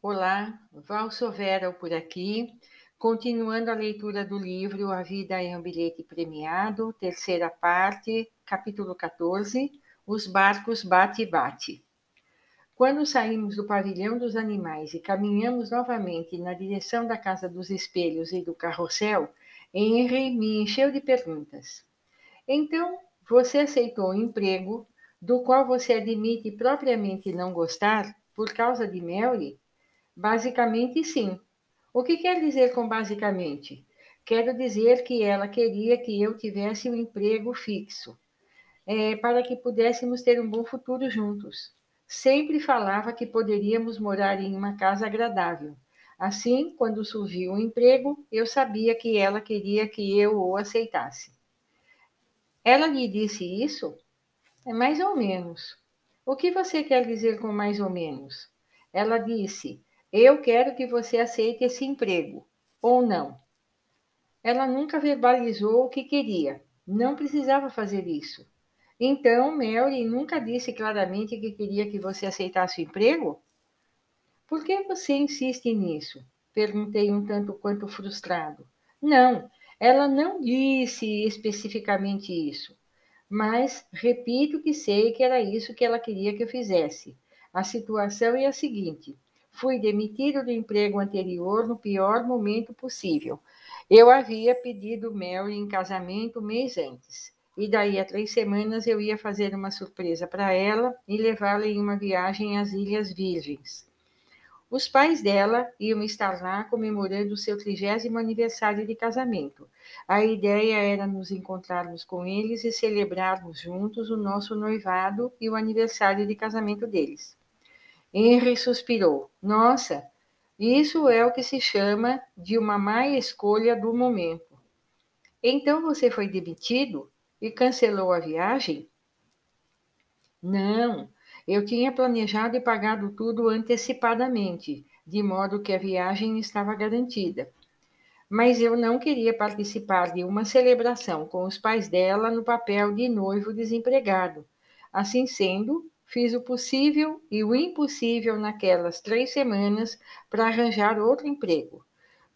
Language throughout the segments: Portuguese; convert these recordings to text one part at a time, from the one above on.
Olá, Val Sovero por aqui, continuando a leitura do livro A Vida é um Bilhete Premiado, terceira parte, capítulo 14, Os Barcos Bate-Bate. Quando saímos do pavilhão dos animais e caminhamos novamente na direção da Casa dos Espelhos e do Carrossel, Henry me encheu de perguntas. Então, você aceitou um emprego do qual você admite propriamente não gostar por causa de Mary? Basicamente, sim. O que quer dizer com basicamente? Quero dizer que ela queria que eu tivesse um emprego fixo, é, para que pudéssemos ter um bom futuro juntos. Sempre falava que poderíamos morar em uma casa agradável. Assim, quando surgiu um emprego, eu sabia que ela queria que eu o aceitasse. Ela lhe disse isso? É mais ou menos. O que você quer dizer com mais ou menos? Ela disse: Eu quero que você aceite esse emprego, ou não. Ela nunca verbalizou o que queria. Não precisava fazer isso. Então, Mary nunca disse claramente que queria que você aceitasse o emprego? Por que você insiste nisso? Perguntei um tanto quanto frustrado. Não, ela não disse especificamente isso. Mas repito que sei que era isso que ela queria que eu fizesse. A situação é a seguinte: fui demitido do emprego anterior no pior momento possível. Eu havia pedido Mary em casamento mês antes. E daí a três semanas eu ia fazer uma surpresa para ela e levá-la em uma viagem às Ilhas Virgens. Os pais dela iam estar lá comemorando o seu trigésimo aniversário de casamento. A ideia era nos encontrarmos com eles e celebrarmos juntos o nosso noivado e o aniversário de casamento deles. Henry suspirou. Nossa, isso é o que se chama de uma má escolha do momento. Então você foi demitido e cancelou a viagem? Não, eu tinha planejado e pagado tudo antecipadamente, de modo que a viagem estava garantida. Mas eu não queria participar de uma celebração com os pais dela no papel de noivo desempregado. Assim sendo, fiz o possível e o impossível naquelas três semanas para arranjar outro emprego.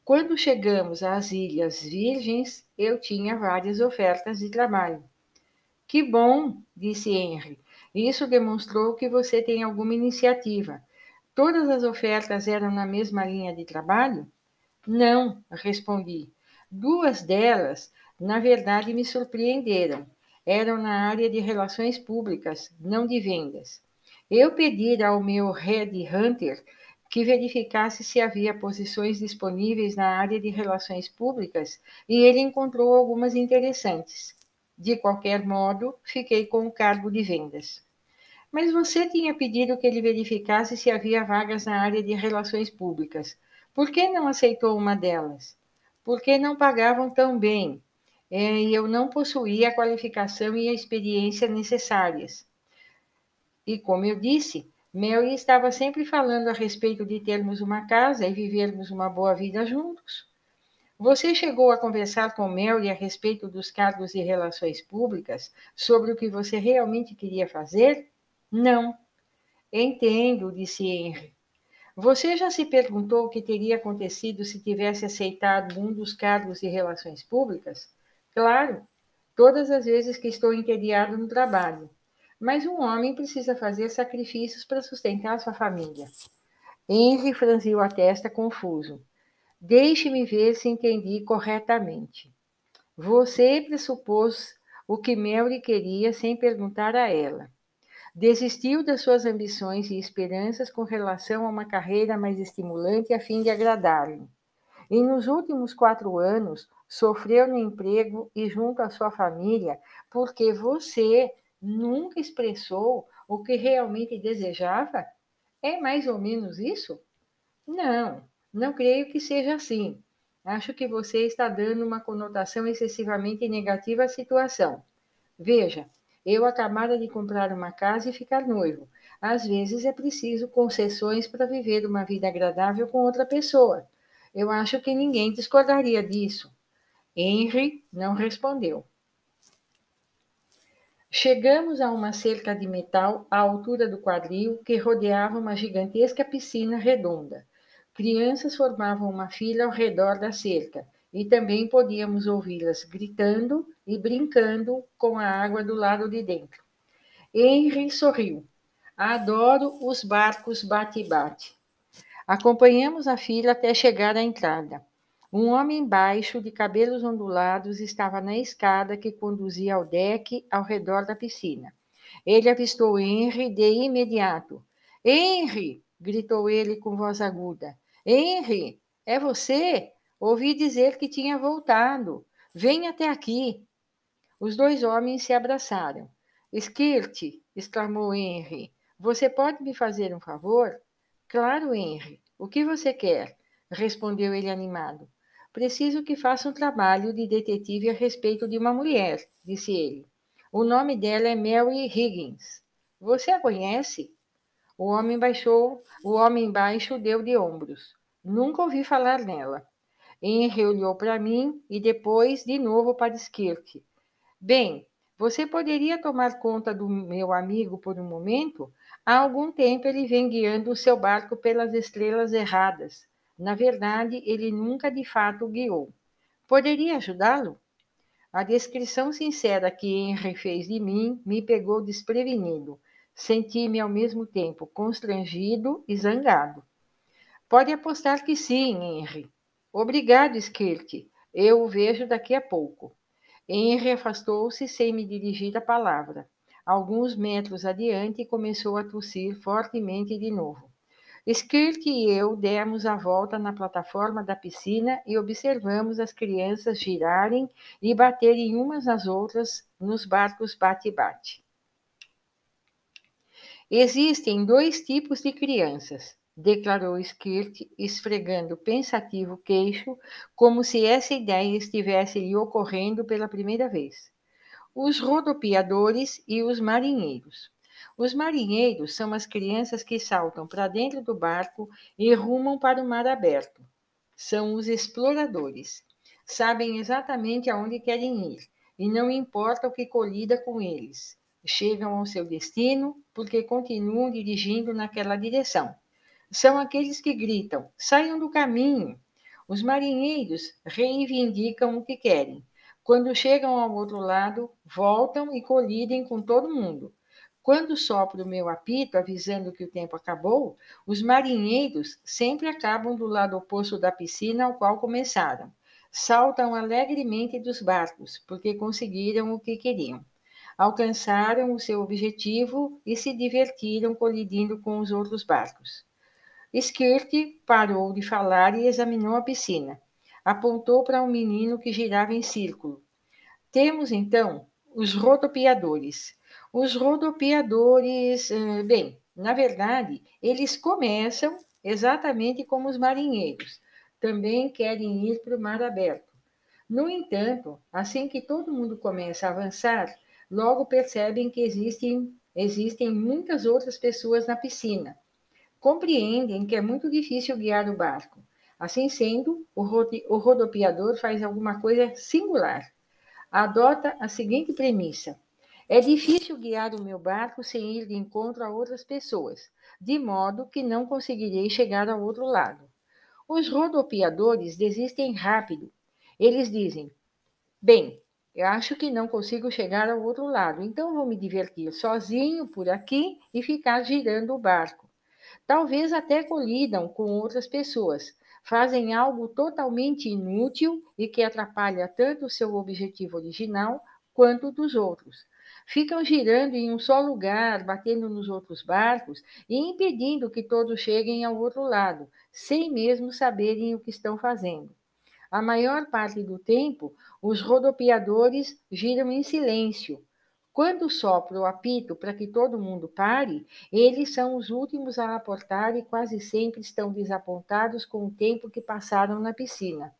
Quando chegamos às Ilhas Virgens, eu tinha várias ofertas de trabalho. Que bom, disse Henry. Isso demonstrou que você tem alguma iniciativa. Todas as ofertas eram na mesma linha de trabalho? Não, respondi. Duas delas, na verdade, me surpreenderam. Eram na área de relações públicas, não de vendas. Eu pedi ao meu Head Hunter que verificasse se havia posições disponíveis na área de relações públicas e ele encontrou algumas interessantes. De qualquer modo, fiquei com o cargo de vendas. Mas você tinha pedido que ele verificasse se havia vagas na área de relações públicas. Por que não aceitou uma delas? Porque não pagavam tão bem e eu não possuía a qualificação e a experiência necessárias. E como eu disse, Mary estava sempre falando a respeito de termos uma casa e vivermos uma boa vida juntos. Você chegou a conversar com Mary a respeito dos cargos de relações públicas, sobre o que você realmente queria fazer? Não. Entendo, disse Henry. Você já se perguntou o que teria acontecido se tivesse aceitado um dos cargos de relações públicas? Claro, todas as vezes que estou entediado no trabalho. Mas um homem precisa fazer sacrifícios para sustentar sua família. Henry franziu a testa confuso. Deixe-me ver se entendi corretamente. Você pressupôs o que Mary queria sem perguntar a ela. Desistiu das suas ambições e esperanças com relação a uma carreira mais estimulante a fim de agradar-lhe. E nos últimos quatro anos sofreu no emprego e junto à sua família porque você nunca expressou o que realmente desejava? É mais ou menos isso? Não, não creio que seja assim. Acho que você está dando uma conotação excessivamente negativa à situação. Veja, eu acabara de comprar uma casa e ficar noivo. Às vezes é preciso concessões para viver uma vida agradável com outra pessoa. Eu acho que ninguém discordaria disso. Henry não respondeu. Chegamos a uma cerca de metal à altura do quadril que rodeava uma gigantesca piscina redonda. Crianças formavam uma fila ao redor da cerca e também podíamos ouvi-las gritando e brincando com a água do lado de dentro. Henry sorriu. Adoro os barcos bate-bate. Acompanhamos a fila até chegar à entrada. Um homem baixo, de cabelos ondulados, estava na escada que conduzia ao deck ao redor da piscina. Ele avistou Henry de imediato. Henry! gritou ele com voz aguda. Henry, é você? Ouvi dizer que tinha voltado. Venha até aqui. Os dois homens se abraçaram. Skirt, exclamou Henry, você pode me fazer um favor? Claro, Henry. O que você quer? respondeu ele animado. Preciso que faça um trabalho de detetive a respeito de uma mulher, disse ele. O nome dela é Mary Higgins. Você a conhece? O homem baixou, o homem baixo deu de ombros. Nunca ouvi falar nela. Henry olhou para mim e depois de novo para Skirk. Bem, você poderia tomar conta do meu amigo por um momento? Há algum tempo ele vem guiando o seu barco pelas estrelas erradas. Na verdade, ele nunca de fato guiou. Poderia ajudá-lo? A descrição sincera que Henry fez de mim me pegou desprevenido Senti-me ao mesmo tempo constrangido e zangado. Pode apostar que sim, Henry. Obrigado, Skirt. Eu o vejo daqui a pouco. Henry afastou-se sem me dirigir a palavra. Alguns metros adiante começou a tossir fortemente de novo. Skirt e eu demos a volta na plataforma da piscina e observamos as crianças girarem e baterem umas nas outras nos barcos bate-bate. Existem dois tipos de crianças, declarou Skirt, esfregando pensativo o queixo, como se essa ideia estivesse lhe ocorrendo pela primeira vez. Os rodopiadores e os marinheiros. Os marinheiros são as crianças que saltam para dentro do barco e rumam para o mar aberto. São os exploradores. Sabem exatamente aonde querem ir e não importa o que colida com eles chegam ao seu destino porque continuam dirigindo naquela direção. São aqueles que gritam: saiam do caminho. Os marinheiros reivindicam o que querem. Quando chegam ao outro lado, voltam e colidem com todo mundo. Quando sopro o meu apito avisando que o tempo acabou, os marinheiros sempre acabam do lado oposto da piscina ao qual começaram. Saltam alegremente dos barcos, porque conseguiram o que queriam alcançaram o seu objetivo e se divertiram colidindo com os outros barcos. Skirt parou de falar e examinou a piscina. Apontou para um menino que girava em círculo. Temos então os rodopiadores. Os rodopiadores, eh, bem, na verdade, eles começam exatamente como os marinheiros. Também querem ir para o mar aberto. No entanto, assim que todo mundo começa a avançar, logo percebem que existem, existem muitas outras pessoas na piscina. Compreendem que é muito difícil guiar o barco. Assim sendo, o rodopiador faz alguma coisa singular. Adota a seguinte premissa: é difícil guiar o meu barco sem ir de encontro a outras pessoas, de modo que não conseguirei chegar ao outro lado. Os rodopiadores desistem rápido. Eles dizem: Bem, eu acho que não consigo chegar ao outro lado, então vou me divertir sozinho por aqui e ficar girando o barco. Talvez até colidam com outras pessoas, fazem algo totalmente inútil e que atrapalha tanto o seu objetivo original quanto o dos outros. Ficam girando em um só lugar, batendo nos outros barcos e impedindo que todos cheguem ao outro lado, sem mesmo saberem o que estão fazendo. A maior parte do tempo, os rodopiadores giram em silêncio. Quando sopra o apito para que todo mundo pare, eles são os últimos a aportar e quase sempre estão desapontados com o tempo que passaram na piscina.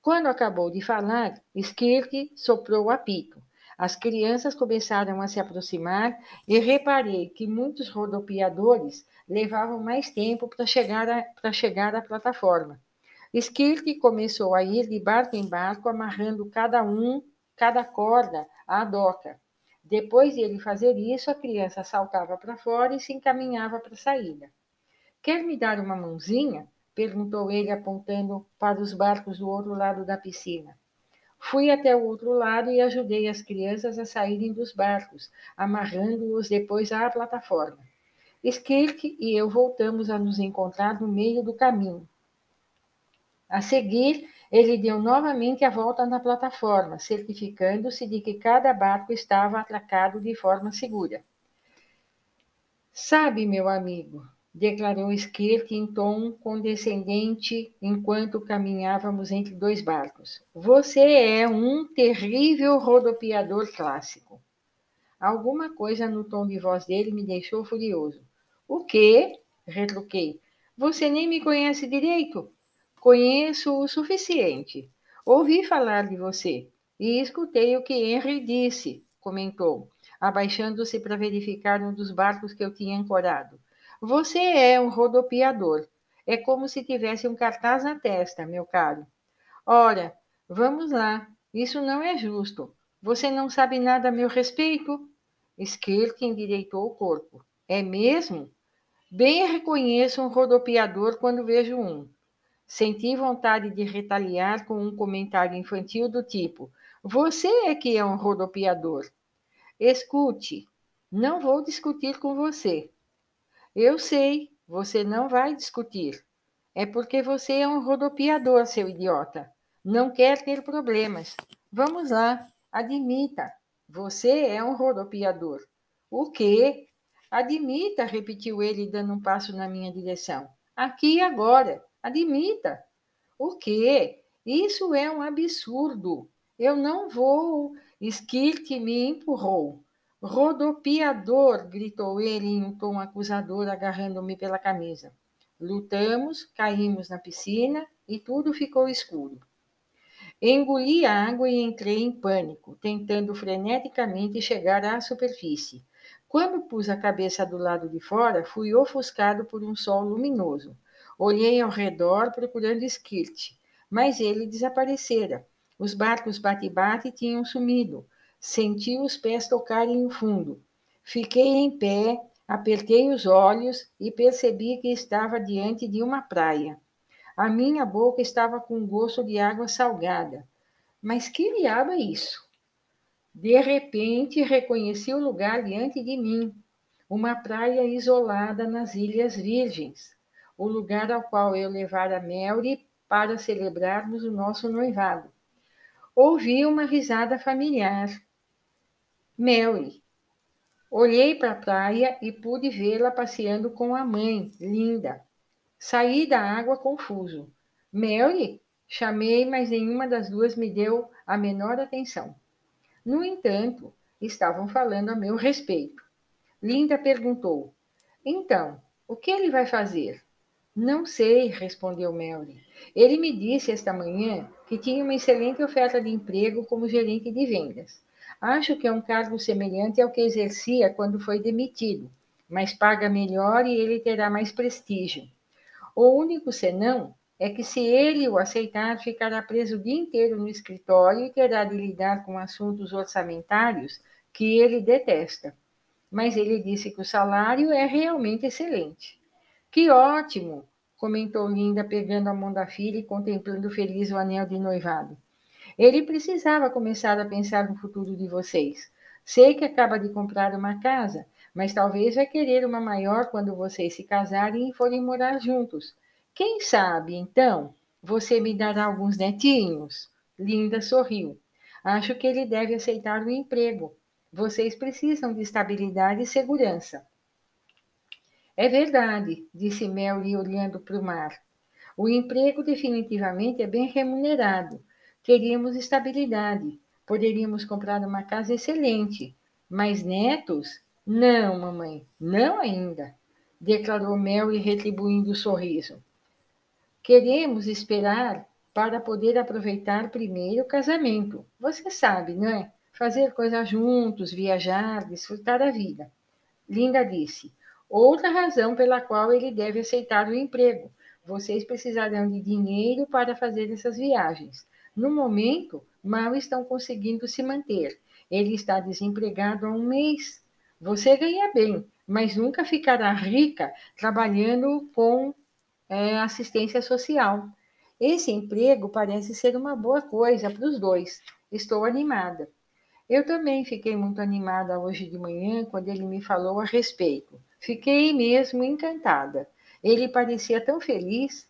Quando acabou de falar, Skirk soprou o apito. As crianças começaram a se aproximar e reparei que muitos rodopiadores levavam mais tempo para chegar, chegar à plataforma. Skirk começou a ir de barco em barco, amarrando cada um, cada corda à doca. Depois de ele fazer isso, a criança saltava para fora e se encaminhava para a saída. Quer me dar uma mãozinha? perguntou ele, apontando para os barcos do outro lado da piscina. Fui até o outro lado e ajudei as crianças a saírem dos barcos, amarrando-os depois à plataforma. Skirk e eu voltamos a nos encontrar no meio do caminho. A seguir, ele deu novamente a volta na plataforma, certificando-se de que cada barco estava atracado de forma segura. Sabe, meu amigo, declarou Skirk em tom condescendente enquanto caminhávamos entre dois barcos. Você é um terrível rodopiador clássico. Alguma coisa no tom de voz dele me deixou furioso. O quê? retruquei. Você nem me conhece direito? Conheço o suficiente. Ouvi falar de você e escutei o que Henry disse, comentou, abaixando-se para verificar um dos barcos que eu tinha ancorado. Você é um rodopiador. É como se tivesse um cartaz na testa, meu caro. Ora, vamos lá. Isso não é justo. Você não sabe nada a meu respeito? Skirk endireitou o corpo. É mesmo? Bem reconheço um rodopiador quando vejo um. Senti vontade de retaliar com um comentário infantil do tipo: Você é que é um rodopiador. Escute, não vou discutir com você. Eu sei, você não vai discutir. É porque você é um rodopiador, seu idiota. Não quer ter problemas. Vamos lá, admita. Você é um rodopiador. O quê? Admita, repetiu ele, dando um passo na minha direção. Aqui e agora. Admita. O quê? Isso é um absurdo. Eu não vou. Skirt me empurrou. Rodopiador! gritou ele em um tom acusador, agarrando-me pela camisa. Lutamos, caímos na piscina e tudo ficou escuro. Engoli a água e entrei em pânico, tentando freneticamente chegar à superfície. Quando pus a cabeça do lado de fora, fui ofuscado por um sol luminoso. Olhei ao redor procurando Skirt, mas ele desaparecera. Os barcos bate-bate tinham sumido. Senti os pés tocarem o fundo. Fiquei em pé, apertei os olhos e percebi que estava diante de uma praia. A minha boca estava com gosto de água salgada. Mas que diabo é isso? De repente reconheci o lugar diante de mim, uma praia isolada nas Ilhas Virgens, o lugar ao qual eu levara Melry para celebrarmos o nosso noivado. Ouvi uma risada familiar. Mary. Olhei para a praia e pude vê-la passeando com a mãe, linda. Saí da água confuso. Mary? Chamei, mas nenhuma das duas me deu a menor atenção. No entanto, estavam falando a meu respeito. Linda perguntou: Então, o que ele vai fazer? Não sei, respondeu Mary. Ele me disse esta manhã que tinha uma excelente oferta de emprego como gerente de vendas. Acho que é um cargo semelhante ao que exercia quando foi demitido, mas paga melhor e ele terá mais prestígio. O único senão é que, se ele o aceitar, ficará preso o dia inteiro no escritório e terá de lidar com assuntos orçamentários que ele detesta. Mas ele disse que o salário é realmente excelente. Que ótimo! comentou Linda, pegando a mão da filha e contemplando feliz o anel de noivado. Ele precisava começar a pensar no futuro de vocês. Sei que acaba de comprar uma casa, mas talvez vai querer uma maior quando vocês se casarem e forem morar juntos. Quem sabe, então, você me dará alguns netinhos? Linda sorriu. Acho que ele deve aceitar o emprego. Vocês precisam de estabilidade e segurança. É verdade, disse Mary olhando para o mar. O emprego definitivamente é bem remunerado, teríamos estabilidade, poderíamos comprar uma casa excelente, mas netos? Não, mamãe, não ainda, declarou Mary retribuindo o sorriso. Queremos esperar para poder aproveitar primeiro o casamento. Você sabe, não é? Fazer coisas juntos, viajar, desfrutar a vida. Linda disse. Outra razão pela qual ele deve aceitar o emprego. Vocês precisarão de dinheiro para fazer essas viagens. No momento, mal estão conseguindo se manter. Ele está desempregado há um mês. Você ganha bem, mas nunca ficará rica trabalhando com é, assistência social. Esse emprego parece ser uma boa coisa para os dois. Estou animada. Eu também fiquei muito animada hoje de manhã quando ele me falou a respeito. Fiquei mesmo encantada. Ele parecia tão feliz,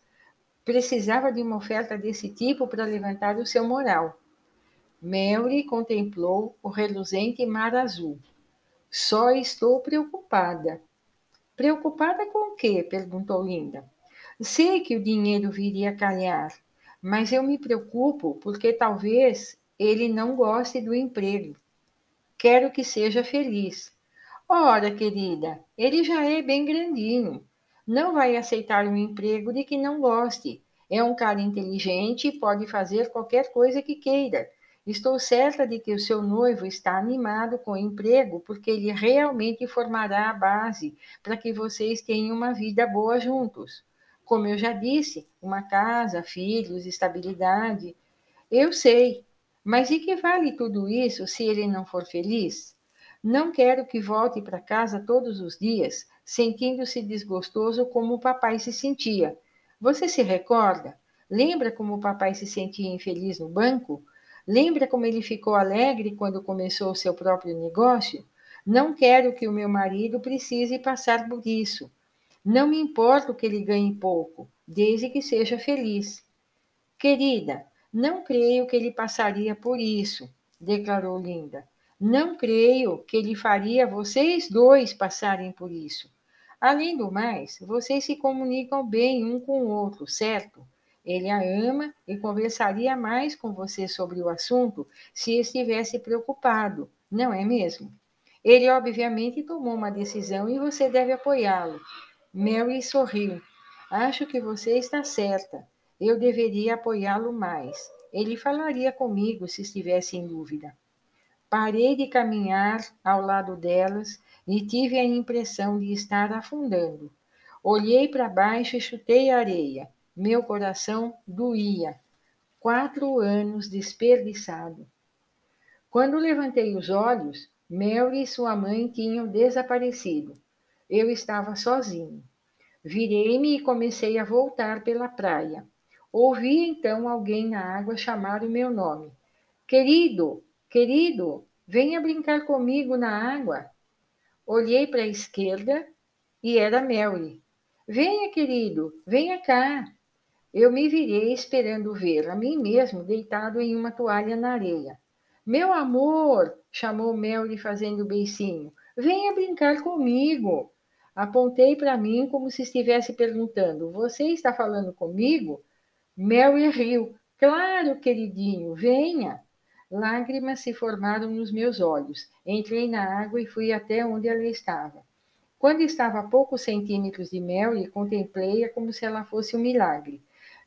precisava de uma oferta desse tipo para levantar o seu moral. Mary contemplou o reluzente mar azul. Só estou preocupada. Preocupada com o quê? perguntou Linda. Sei que o dinheiro viria a calhar, mas eu me preocupo porque talvez ele não goste do emprego. Quero que seja feliz. Ora, querida, ele já é bem grandinho. Não vai aceitar um emprego de que não goste. É um cara inteligente e pode fazer qualquer coisa que queira. Estou certa de que o seu noivo está animado com o emprego porque ele realmente formará a base para que vocês tenham uma vida boa juntos. Como eu já disse, uma casa, filhos, estabilidade. Eu sei, mas e que vale tudo isso se ele não for feliz? Não quero que volte para casa todos os dias sentindo-se desgostoso como o papai se sentia. Você se recorda? Lembra como o papai se sentia infeliz no banco? Lembra como ele ficou alegre quando começou o seu próprio negócio? Não quero que o meu marido precise passar por isso. Não me importa que ele ganhe pouco, desde que seja feliz. Querida, não creio que ele passaria por isso, declarou Linda. Não creio que ele faria vocês dois passarem por isso. Além do mais, vocês se comunicam bem um com o outro, certo? Ele a ama e conversaria mais com você sobre o assunto se estivesse preocupado, não é mesmo? Ele, obviamente, tomou uma decisão e você deve apoiá-lo. Mary sorriu. Acho que você está certa. Eu deveria apoiá-lo mais. Ele falaria comigo se estivesse em dúvida. Parei de caminhar ao lado delas e tive a impressão de estar afundando. Olhei para baixo e chutei a areia. Meu coração doía. Quatro anos desperdiçado. Quando levantei os olhos, Mary e sua mãe tinham desaparecido. Eu estava sozinho. Virei-me e comecei a voltar pela praia. Ouvi então alguém na água chamar o meu nome. Querido, querido, venha brincar comigo na água. Olhei para a esquerda e era Mary. Venha, querido, venha cá. Eu me virei esperando ver a mim mesmo deitado em uma toalha na areia. Meu amor, chamou Melly fazendo beicinho, venha brincar comigo. Apontei para mim como se estivesse perguntando: Você está falando comigo? Mary riu. Claro, queridinho, venha. Lágrimas se formaram nos meus olhos. Entrei na água e fui até onde ela estava. Quando estava a poucos centímetros de Mary, contemplei-a como se ela fosse um milagre.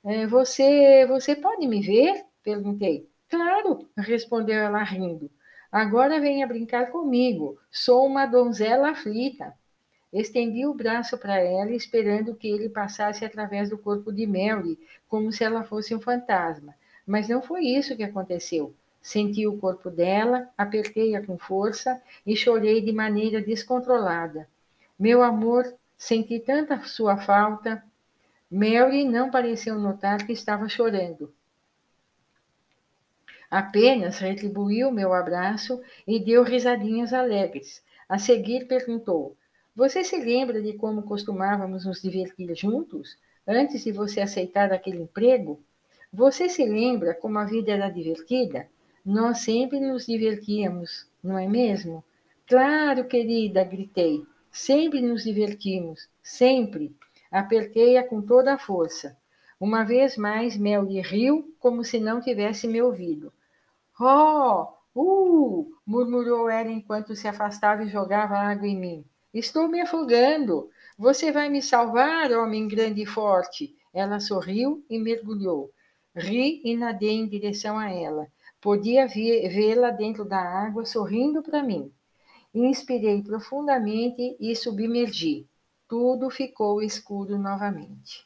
É, você, você pode me ver? Perguntei. Claro, respondeu ela rindo. Agora venha brincar comigo. Sou uma donzela aflita. Estendi o braço para ela, esperando que ele passasse através do corpo de Mary, como se ela fosse um fantasma. Mas não foi isso que aconteceu. Senti o corpo dela, apertei-a com força e chorei de maneira descontrolada. Meu amor, senti tanta sua falta. Mary não pareceu notar que estava chorando. Apenas retribuiu meu abraço e deu risadinhas alegres. A seguir perguntou: Você se lembra de como costumávamos nos divertir juntos, antes de você aceitar aquele emprego? Você se lembra como a vida era divertida? Nós sempre nos divertíamos, não é mesmo? Claro, querida, gritei. Sempre nos divertimos, sempre. Apertei-a com toda a força. Uma vez mais, Melly riu como se não tivesse me ouvido. Oh! Uh! murmurou ela enquanto se afastava e jogava água em mim. Estou me afogando. Você vai me salvar, homem grande e forte. Ela sorriu e mergulhou. Ri e nadei em direção a ela. Podia vê-la dentro da água sorrindo para mim. Inspirei profundamente e submergi tudo ficou escuro novamente.